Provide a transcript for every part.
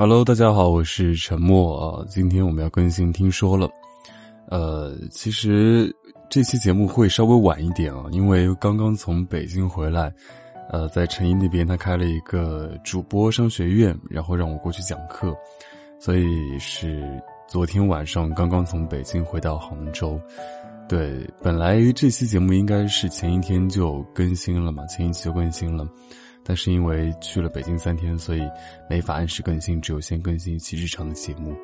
Hello，大家好，我是沉默啊。今天我们要更新，听说了。呃，其实这期节目会稍微晚一点啊，因为刚刚从北京回来。呃，在成毅那边，他开了一个主播商学院，然后让我过去讲课，所以是昨天晚上刚刚从北京回到杭州。对，本来这期节目应该是前一天就更新了嘛，前一期就更新了。但是因为去了北京三天，所以没法按时更新，只有先更新一期日常的节目。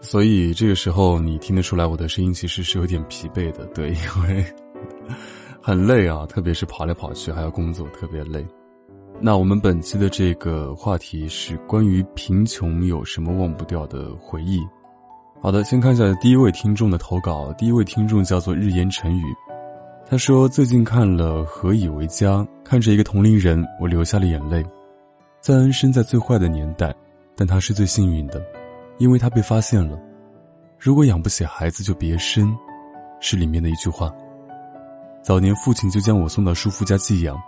所以这个时候你听得出来我的声音其实是有点疲惫的，对，因为 很累啊，特别是跑来跑去还要工作，特别累。那我们本期的这个话题是关于贫穷有什么忘不掉的回忆。好的，先看一下第一位听众的投稿，第一位听众叫做日言成语。他说：“最近看了《何以为家》，看着一个同龄人，我流下了眼泪。赞恩生在最坏的年代，但他是最幸运的，因为他被发现了。如果养不起孩子，就别生，是里面的一句话。早年父亲就将我送到叔父家寄养，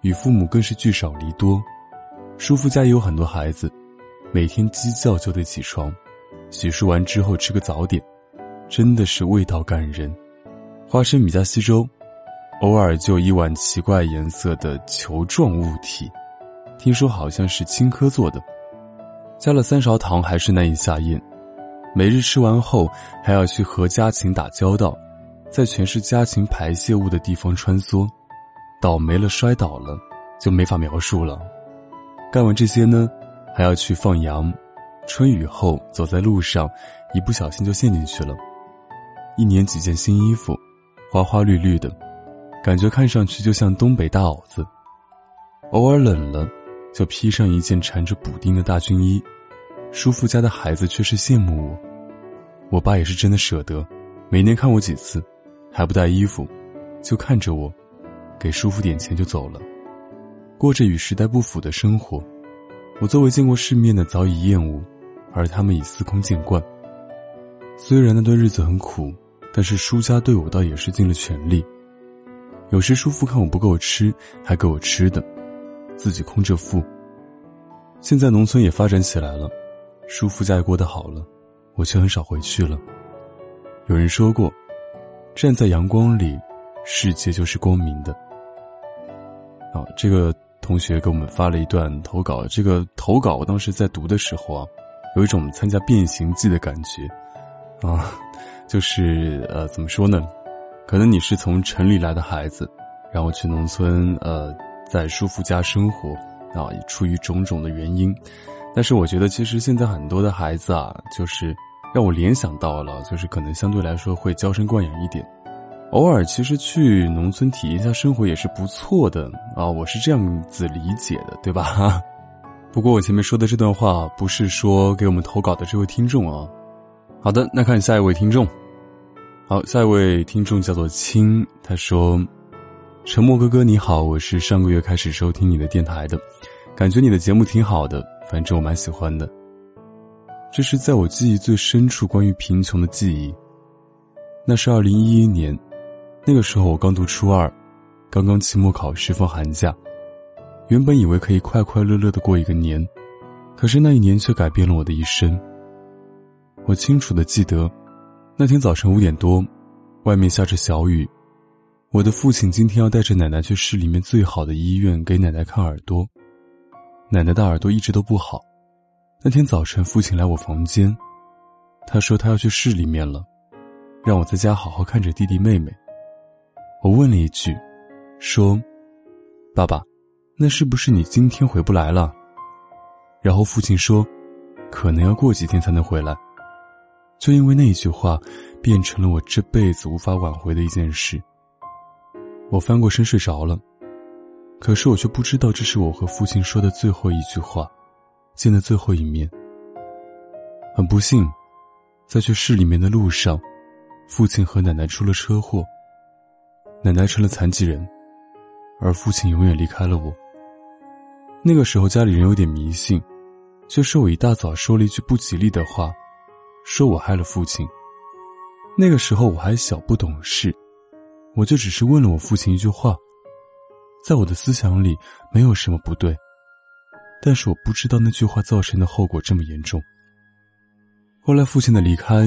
与父母更是聚少离多。叔父家也有很多孩子，每天鸡叫就得起床，洗漱完之后吃个早点，真的是味道感人。花生米加稀粥。”偶尔就一碗奇怪颜色的球状物体，听说好像是青稞做的，加了三勺糖还是难以下咽。每日吃完后还要去和家禽打交道，在全是家禽排泄物的地方穿梭，倒霉了摔倒了，就没法描述了。干完这些呢，还要去放羊，春雨后走在路上，一不小心就陷进去了。一年几件新衣服，花花绿绿的。感觉看上去就像东北大袄子，偶尔冷了，就披上一件缠着补丁的大军衣。叔父家的孩子却是羡慕我，我爸也是真的舍得，每年看我几次，还不带衣服，就看着我，给叔父点钱就走了，过着与时代不符的生活。我作为见过世面的早已厌恶，而他们已司空见惯。虽然那段日子很苦，但是叔家对我倒也是尽了全力。有时叔父看我不够吃，还给我吃的，自己空着腹。现在农村也发展起来了，叔父家也过得好了，我却很少回去了。有人说过，站在阳光里，世界就是光明的。啊，这个同学给我们发了一段投稿，这个投稿我当时在读的时候啊，有一种参加变形记的感觉，啊，就是呃，怎么说呢？可能你是从城里来的孩子，然后去农村，呃，在叔父家生活，啊，出于种种的原因。但是我觉得，其实现在很多的孩子啊，就是让我联想到了，就是可能相对来说会娇生惯养一点。偶尔其实去农村体验一下生活也是不错的啊，我是这样子理解的，对吧？不过我前面说的这段话不是说给我们投稿的这位听众啊。好的，那看下一位听众。好，下一位听众叫做青，他说：“沉默哥哥你好，我是上个月开始收听你的电台的，感觉你的节目挺好的，反正我蛮喜欢的。这是在我记忆最深处关于贫穷的记忆，那是二零一一年，那个时候我刚读初二，刚刚期末考试放寒假，原本以为可以快快乐乐的过一个年，可是那一年却改变了我的一生。我清楚的记得。”那天早晨五点多，外面下着小雨。我的父亲今天要带着奶奶去市里面最好的医院给奶奶看耳朵。奶奶的耳朵一直都不好。那天早晨，父亲来我房间，他说他要去市里面了，让我在家好好看着弟弟妹妹。我问了一句，说：“爸爸，那是不是你今天回不来了？”然后父亲说：“可能要过几天才能回来。”就因为那一句话，变成了我这辈子无法挽回的一件事。我翻过身睡着了，可是我却不知道这是我和父亲说的最后一句话，见的最后一面。很不幸，在去市里面的路上，父亲和奶奶出了车祸，奶奶成了残疾人，而父亲永远离开了我。那个时候家里人有点迷信，就说我一大早说了一句不吉利的话。说我害了父亲。那个时候我还小不懂事，我就只是问了我父亲一句话，在我的思想里没有什么不对，但是我不知道那句话造成的后果这么严重。后来父亲的离开，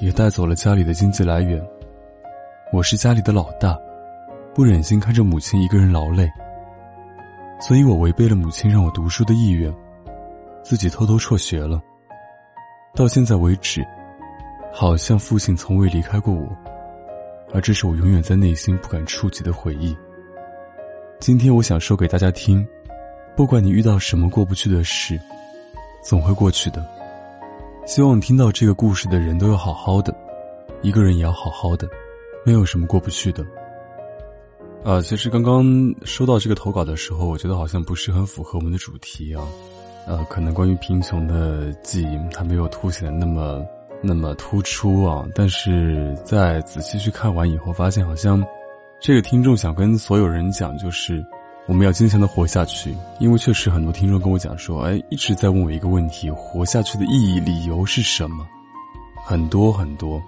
也带走了家里的经济来源。我是家里的老大，不忍心看着母亲一个人劳累，所以我违背了母亲让我读书的意愿，自己偷偷辍学了。到现在为止，好像父亲从未离开过我，而这是我永远在内心不敢触及的回忆。今天我想说给大家听，不管你遇到什么过不去的事，总会过去的。希望听到这个故事的人都要好好的，一个人也要好好的。没有什么过不去的。啊，其实刚刚收到这个投稿的时候，我觉得好像不是很符合我们的主题啊。呃，可能关于贫穷的记忆，它没有凸显的那么那么突出啊。但是在仔细去看完以后，发现好像这个听众想跟所有人讲，就是我们要坚强的活下去。因为确实很多听众跟我讲说，哎，一直在问我一个问题：活下去的意义、理由是什么？很多很多。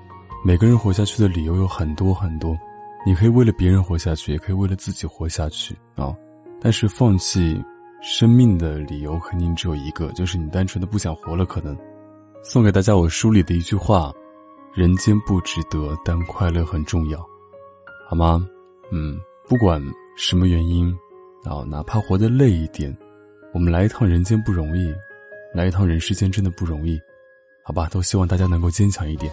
每个人活下去的理由有很多很多，你可以为了别人活下去，也可以为了自己活下去啊。但是放弃生命的理由肯定只有一个，就是你单纯的不想活了。可能送给大家我书里的一句话：人间不值得，但快乐很重要，好吗？嗯，不管什么原因啊，哪怕活得累一点，我们来一趟人间不容易，来一趟人世间真的不容易，好吧？都希望大家能够坚强一点。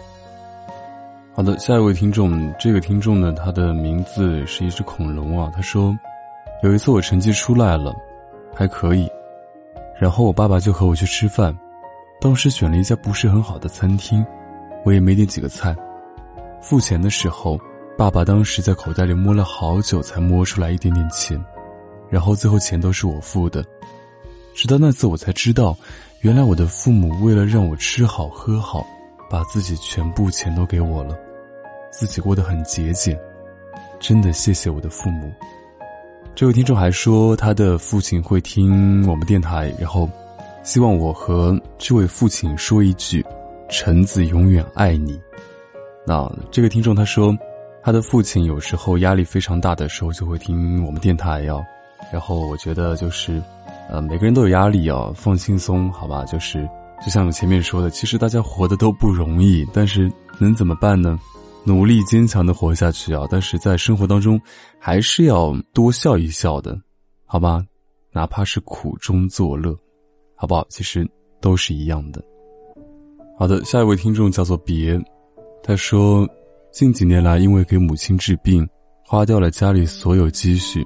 好的，下一位听众，这个听众呢，他的名字是一只恐龙啊。他说，有一次我成绩出来了，还可以，然后我爸爸就和我去吃饭，当时选了一家不是很好的餐厅，我也没点几个菜。付钱的时候，爸爸当时在口袋里摸了好久，才摸出来一点点钱，然后最后钱都是我付的。直到那次，我才知道，原来我的父母为了让我吃好喝好。把自己全部钱都给我了，自己过得很节俭，真的谢谢我的父母。这位听众还说，他的父亲会听我们电台，然后希望我和这位父亲说一句：“臣子永远爱你。”那这个听众他说，他的父亲有时候压力非常大的时候就会听我们电台呀。然后我觉得就是，呃，每个人都有压力哦，放轻松，好吧，就是。就像我前面说的，其实大家活的都不容易，但是能怎么办呢？努力坚强的活下去啊！但是在生活当中，还是要多笑一笑的，好吧？哪怕是苦中作乐，好不好？其实都是一样的。好的，下一位听众叫做别，他说，近几年来因为给母亲治病，花掉了家里所有积蓄，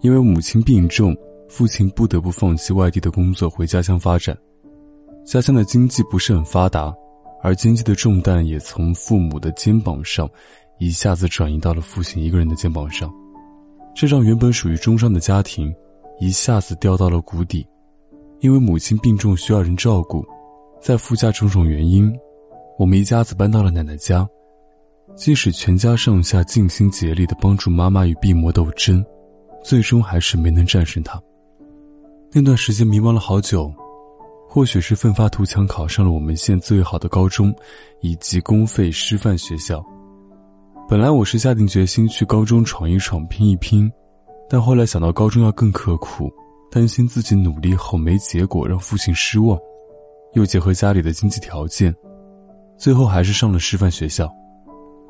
因为母亲病重，父亲不得不放弃外地的工作，回家乡发展。家乡的经济不是很发达，而经济的重担也从父母的肩膀上，一下子转移到了父亲一个人的肩膀上，这让原本属于中上的家庭，一下子掉到了谷底。因为母亲病重需要人照顾，在附加种种原因，我们一家子搬到了奶奶家。即使全家上下尽心竭力的帮助妈妈与病魔斗争，最终还是没能战胜她。那段时间迷茫了好久。或许是奋发图强，考上了我们县最好的高中，以及公费师范学校。本来我是下定决心去高中闯一闯、拼一拼，但后来想到高中要更刻苦，担心自己努力后没结果让父亲失望，又结合家里的经济条件，最后还是上了师范学校。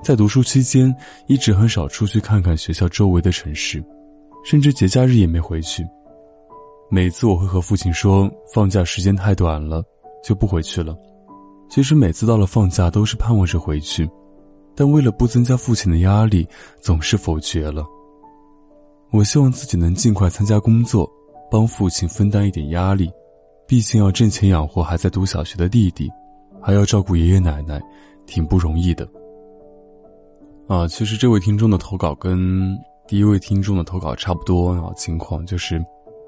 在读书期间，一直很少出去看看学校周围的城市，甚至节假日也没回去。每次我会和父亲说，放假时间太短了，就不回去了。其实每次到了放假，都是盼望着回去，但为了不增加父亲的压力，总是否决了。我希望自己能尽快参加工作，帮父亲分担一点压力，毕竟要挣钱养活还在读小学的弟弟，还要照顾爷爷奶奶，挺不容易的。啊，其实这位听众的投稿跟第一位听众的投稿差不多啊，情况就是。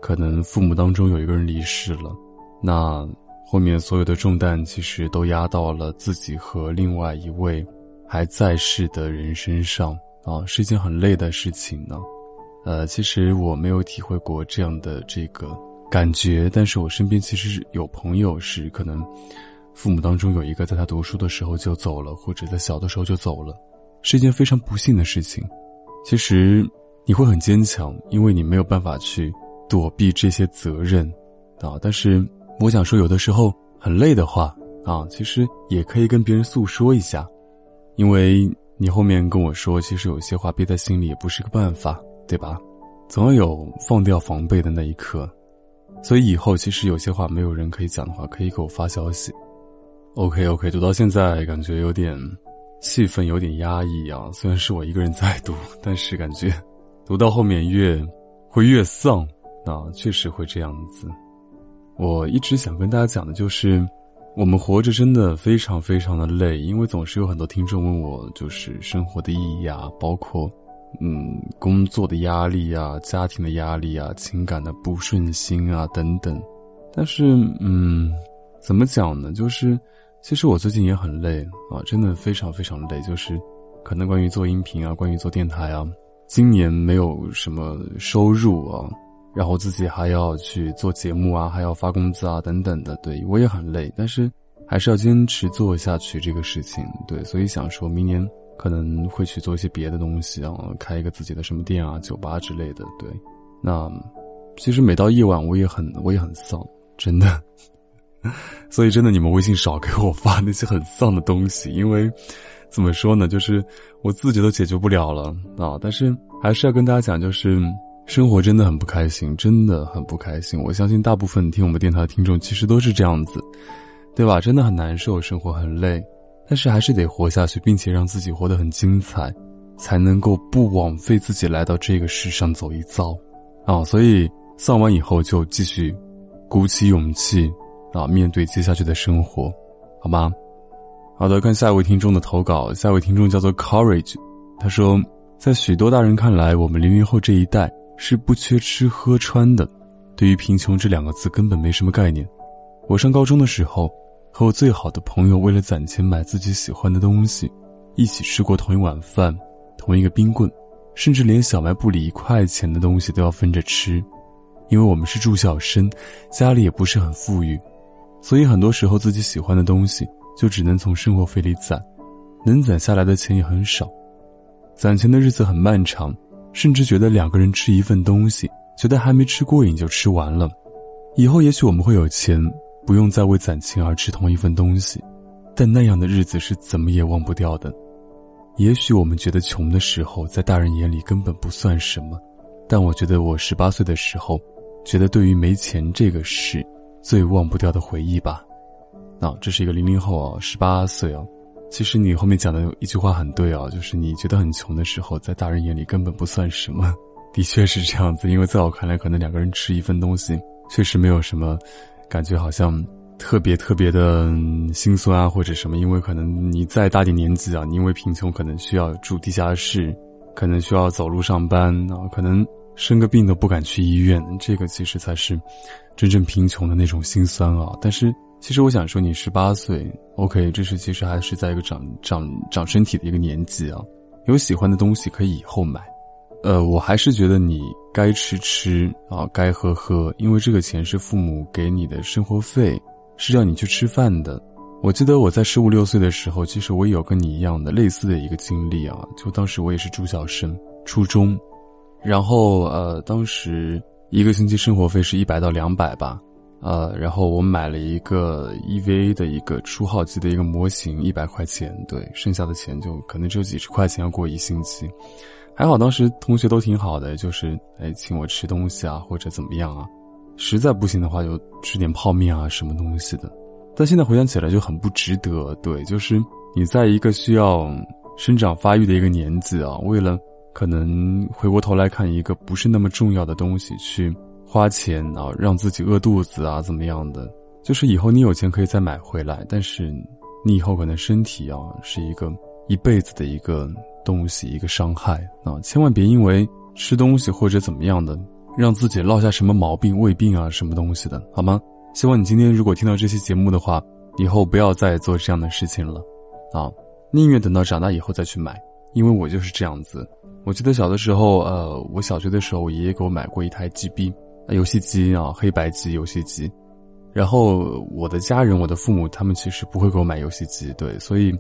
可能父母当中有一个人离世了，那后面所有的重担其实都压到了自己和另外一位还在世的人身上啊，是一件很累的事情呢。呃，其实我没有体会过这样的这个感觉，但是我身边其实有朋友是可能父母当中有一个在他读书的时候就走了，或者在小的时候就走了，是一件非常不幸的事情。其实你会很坚强，因为你没有办法去。躲避这些责任，啊。但是我想说，有的时候很累的话啊，其实也可以跟别人诉说一下，因为你后面跟我说，其实有些话憋在心里也不是个办法，对吧？总要有放掉防备的那一刻。所以以后其实有些话没有人可以讲的话，可以给我发消息。OK OK，读到现在感觉有点气氛有点压抑啊。虽然是我一个人在读，但是感觉读到后面越会越丧啊，确实会这样子。我一直想跟大家讲的就是，我们活着真的非常非常的累，因为总是有很多听众问我，就是生活的意义啊，包括。嗯，工作的压力啊，家庭的压力啊，情感的不顺心啊，等等。但是，嗯，怎么讲呢？就是，其实我最近也很累啊，真的非常非常累。就是，可能关于做音频啊，关于做电台啊，今年没有什么收入啊，然后自己还要去做节目啊，还要发工资啊，等等的。对我也很累，但是还是要坚持做下去这个事情。对，所以想说明年。可能会去做一些别的东西啊，开一个自己的什么店啊、酒吧之类的。对，那其实每到夜晚我也很我也很丧，真的。所以真的，你们微信少给我发那些很丧的东西，因为怎么说呢，就是我自己都解决不了了啊。但是还是要跟大家讲，就是生活真的很不开心，真的很不开心。我相信大部分听我们电台的听众其实都是这样子，对吧？真的很难受，生活很累。但是还是得活下去，并且让自己活得很精彩，才能够不枉费自己来到这个世上走一遭，啊！所以丧完以后就继续，鼓起勇气啊，面对接下去的生活，好吗？好的，看下一位听众的投稿，下一位听众叫做 Courage，他说，在许多大人看来，我们零零后这一代是不缺吃喝穿的，对于贫穷这两个字根本没什么概念。我上高中的时候。和我最好的朋友为了攒钱买自己喜欢的东西，一起吃过同一碗饭，同一个冰棍，甚至连小卖部里一块钱的东西都要分着吃。因为我们是住校生，家里也不是很富裕，所以很多时候自己喜欢的东西就只能从生活费里攒，能攒下来的钱也很少。攒钱的日子很漫长，甚至觉得两个人吃一份东西，觉得还没吃过瘾就吃完了。以后也许我们会有钱。不用再为攒钱而吃同一份东西，但那样的日子是怎么也忘不掉的。也许我们觉得穷的时候，在大人眼里根本不算什么，但我觉得我十八岁的时候，觉得对于没钱这个事，最忘不掉的回忆吧。啊，这是一个零零后啊，十八岁啊。其实你后面讲的一句话很对啊，就是你觉得很穷的时候，在大人眼里根本不算什么。的确是这样子，因为在我看来，可能两个人吃一份东西，确实没有什么。感觉好像特别特别的心酸啊，或者什么，因为可能你再大点年纪啊，你因为贫穷可能需要住地下室，可能需要走路上班啊，可能生个病都不敢去医院，这个其实才是真正贫穷的那种心酸啊。但是其实我想说，你十八岁，OK，这是其实还是在一个长长长身体的一个年纪啊，有喜欢的东西可以以后买。呃，我还是觉得你该吃吃啊，该喝喝，因为这个钱是父母给你的生活费，是让你去吃饭的。我记得我在十五六岁的时候，其实我也有跟你一样的类似的一个经历啊，就当时我也是住校生，初中，然后呃，当时一个星期生活费是一百到两百吧，呃，然后我买了一个 EVA 的一个初号机的一个模型，一百块钱，对，剩下的钱就可能只有几十块钱要过一星期。还好当时同学都挺好的，就是哎请我吃东西啊，或者怎么样啊，实在不行的话就吃点泡面啊什么东西的。但现在回想起来就很不值得，对，就是你在一个需要生长发育的一个年纪啊，为了可能回过头来看一个不是那么重要的东西去花钱啊，让自己饿肚子啊怎么样的，就是以后你有钱可以再买回来，但是你以后可能身体啊是一个一辈子的一个。东西一个伤害啊，千万别因为吃东西或者怎么样的，让自己落下什么毛病、胃病啊，什么东西的，好吗？希望你今天如果听到这期节目的话，以后不要再做这样的事情了，啊，宁愿等到长大以后再去买，因为我就是这样子。我记得小的时候，呃，我小学的时候，我爷爷给我买过一台 GB 游戏机啊，黑白机游戏机。然后我的家人，我的父母他们其实不会给我买游戏机，对，所以。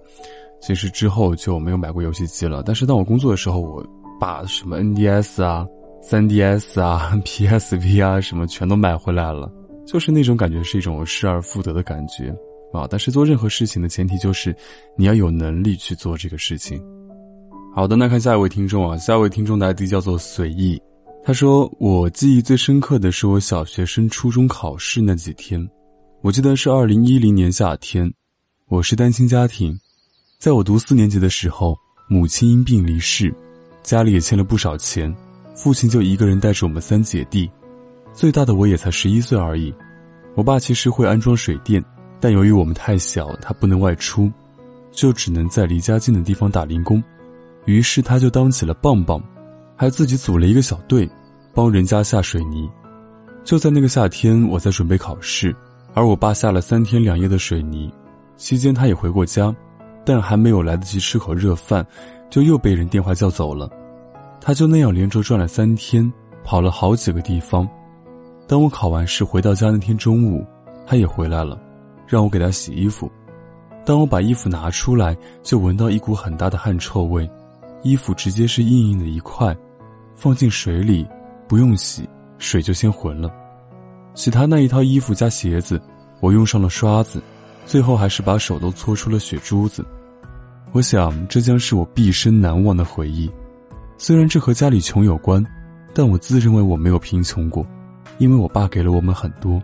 其实之后就没有买过游戏机了，但是当我工作的时候，我把什么 NDS 啊、3DS 啊、PSV 啊什么全都买回来了。就是那种感觉是一种失而复得的感觉啊。但是做任何事情的前提就是你要有能力去做这个事情。好的，那看下一位听众啊，下一位听众的 ID 叫做随意，他说我记忆最深刻的是我小学升初中考试那几天，我记得是二零一零年夏天，我是单亲家庭，在我读四年级的时候，母亲因病离世，家里也欠了不少钱，父亲就一个人带着我们三姐弟，最大的我也才十一岁而已，我爸其实会安装水电，但由于我们太小，他不能外出，就只能在离家近的地方打零工。于是他就当起了棒棒，还自己组了一个小队，帮人家下水泥。就在那个夏天，我在准备考试，而我爸下了三天两夜的水泥，期间他也回过家，但还没有来得及吃口热饭，就又被人电话叫走了。他就那样连轴转了三天，跑了好几个地方。当我考完试回到家那天中午，他也回来了，让我给他洗衣服。当我把衣服拿出来，就闻到一股很大的汗臭味。衣服直接是硬硬的一块，放进水里，不用洗，水就先浑了。洗他那一套衣服加鞋子，我用上了刷子，最后还是把手都搓出了血珠子。我想这将是我毕生难忘的回忆。虽然这和家里穷有关，但我自认为我没有贫穷过，因为我爸给了我们很多，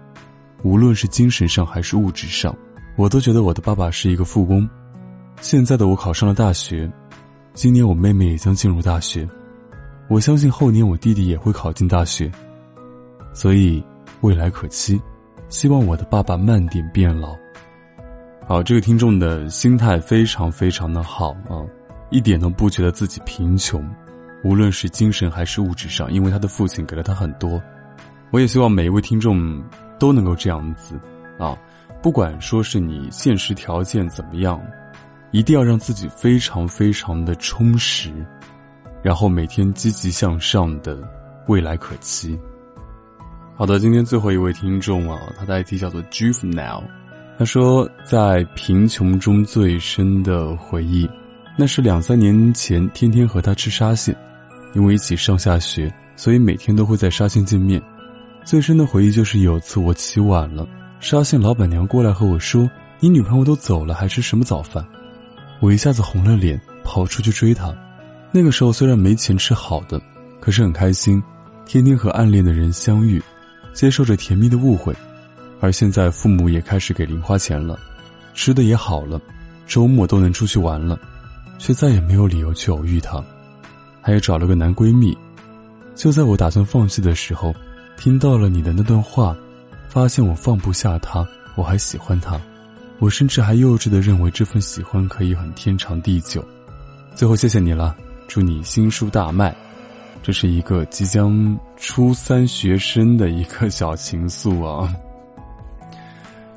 无论是精神上还是物质上，我都觉得我的爸爸是一个富翁。现在的我考上了大学。今年我妹妹也将进入大学，我相信后年我弟弟也会考进大学，所以未来可期。希望我的爸爸慢点变老。好，这个听众的心态非常非常的好啊，一点都不觉得自己贫穷，无论是精神还是物质上，因为他的父亲给了他很多。我也希望每一位听众都能够这样子啊，不管说是你现实条件怎么样。一定要让自己非常非常的充实，然后每天积极向上的未来可期。好的，今天最后一位听众啊，他的 ID 叫做 Juvenile，他说在贫穷中最深的回忆，那是两三年前天天和他吃沙县，因为一起上下学，所以每天都会在沙县见面。最深的回忆就是有次我起晚了，沙县老板娘过来和我说：“你女朋友都走了，还吃什么早饭？”我一下子红了脸，跑出去追他。那个时候虽然没钱吃好的，可是很开心，天天和暗恋的人相遇，接受着甜蜜的误会。而现在父母也开始给零花钱了，吃的也好了，周末都能出去玩了，却再也没有理由去偶遇他。还有找了个男闺蜜。就在我打算放弃的时候，听到了你的那段话，发现我放不下他，我还喜欢他。我甚至还幼稚的认为这份喜欢可以很天长地久。最后，谢谢你了，祝你新书大卖。这是一个即将初三学生的一个小情愫啊。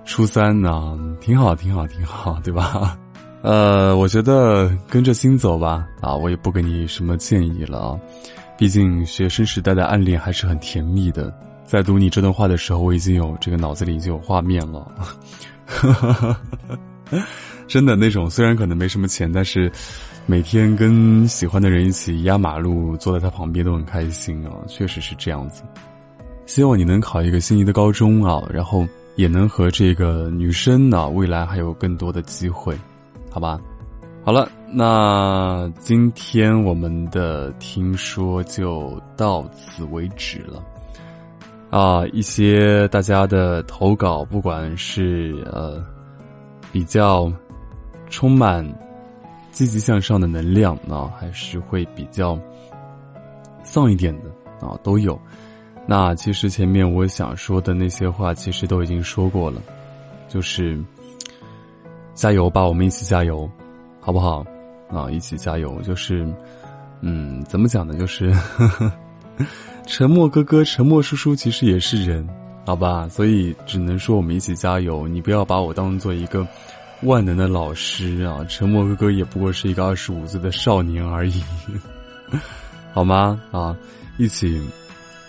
初三呢，挺好，挺好，挺好，对吧？呃，我觉得跟着心走吧。啊，我也不给你什么建议了啊。毕竟学生时代的暗恋还是很甜蜜的。在读你这段话的时候，我已经有这个脑子里已经有画面了。真的那种，虽然可能没什么钱，但是每天跟喜欢的人一起压马路，坐在他旁边都很开心啊！确实是这样子。希望你能考一个心仪的高中啊，然后也能和这个女生呢，未来还有更多的机会，好吧？好了，那今天我们的听说就到此为止了。啊，一些大家的投稿，不管是呃比较充满积极向上的能量啊，还是会比较丧一点的啊，都有。那其实前面我想说的那些话，其实都已经说过了，就是加油吧，我们一起加油，好不好？啊，一起加油，就是嗯，怎么讲呢？就是。沉默哥哥，沉默叔叔其实也是人，好吧，所以只能说我们一起加油。你不要把我当做一个万能的老师啊！沉默哥哥也不过是一个二十五岁的少年而已，好吗？啊，一起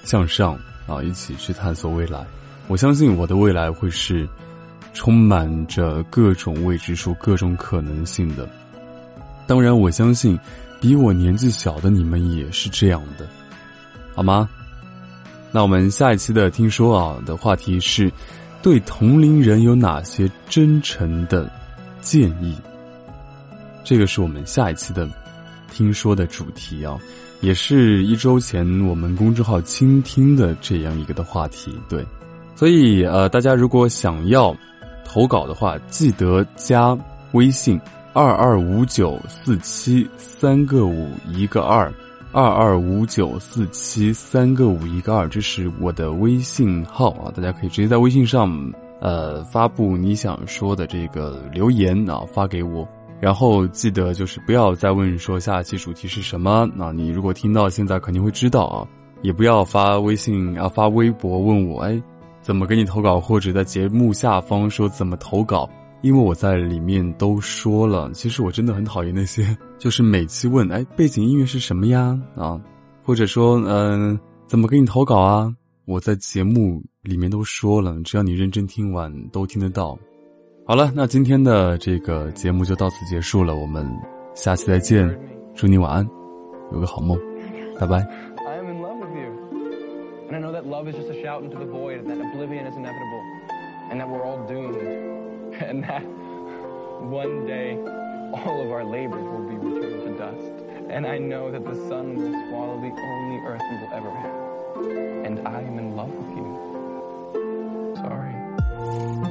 向上啊，一起去探索未来。我相信我的未来会是充满着各种未知数、各种可能性的。当然，我相信比我年纪小的你们也是这样的。好吗？那我们下一期的听说啊的话题是，对同龄人有哪些真诚的建议？这个是我们下一期的听说的主题啊，也是一周前我们公众号倾听的这样一个的话题。对，所以呃，大家如果想要投稿的话，记得加微信二二五九四七三个五一个二。二二五九四七三个五一个二，这是我的微信号啊，大家可以直接在微信上，呃，发布你想说的这个留言啊，发给我。然后记得就是不要再问说下期主题是什么，那你如果听到现在肯定会知道啊，也不要发微信啊发微博问我，哎，怎么给你投稿，或者在节目下方说怎么投稿。因为我在里面都说了，其实我真的很讨厌那些，就是每期问，哎，背景音乐是什么呀？啊，或者说，嗯，怎么给你投稿啊？我在节目里面都说了，只要你认真听完，都听得到。好了，那今天的这个节目就到此结束了，我们下期再见，祝你晚安，有个好梦，拜拜 i。and that one day all of our labors will be returned to dust. And I know that the sun will swallow the only earth we will ever have. And I am in love with you. Thank you.